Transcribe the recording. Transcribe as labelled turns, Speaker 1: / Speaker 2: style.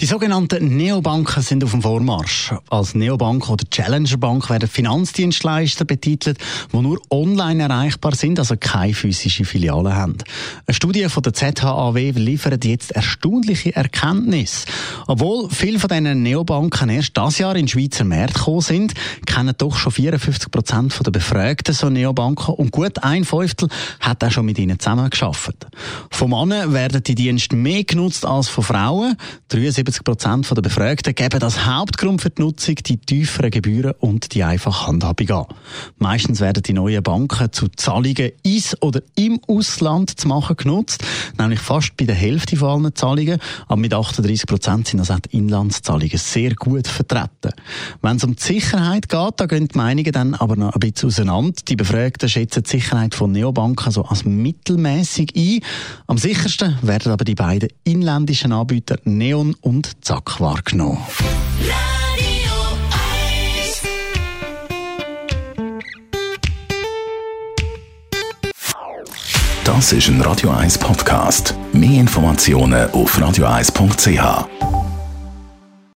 Speaker 1: die sogenannten Neobanken sind auf dem Vormarsch. Als Neobank oder Challengerbank werden Finanzdienstleister betitelt, die nur online erreichbar sind, also keine physische Filiale haben. Eine Studie von der ZHAW liefert jetzt erstaunliche Erkenntnisse. Obwohl viele von diesen Neobanken erst das Jahr in Schweizer Märkte gekommen sind, kennen doch schon 54 Prozent der Befragten so Neobanken und gut ein Fünftel hat auch schon mit ihnen zusammengearbeitet. Von Männern werden die Dienste mehr genutzt als von Frauen. 73 Prozent der Befragten geben als Hauptgrund für die Nutzung die tieferen Gebühren und die einfache Handhabung an. Meistens werden die neuen Banken zu Zahlungen ins oder im Ausland zu machen genutzt, nämlich fast bei der Hälfte von allen Zahlungen, aber mit 38 Prozent sind also auch die Inlandszahlungen sehr gut vertreten. Wenn es um die Sicherheit geht, da gehen die Meinungen dann aber noch ein bisschen auseinander. Die Befragten schätzen die Sicherheit von Neobanken so als mittelmäßig ein. Am sichersten werden aber die beiden inländischen Anbieter Neon und und zack wahrgenommen.
Speaker 2: Das ist ein Radio 1 Podcast. Mehr Informationen auf radio1.ch.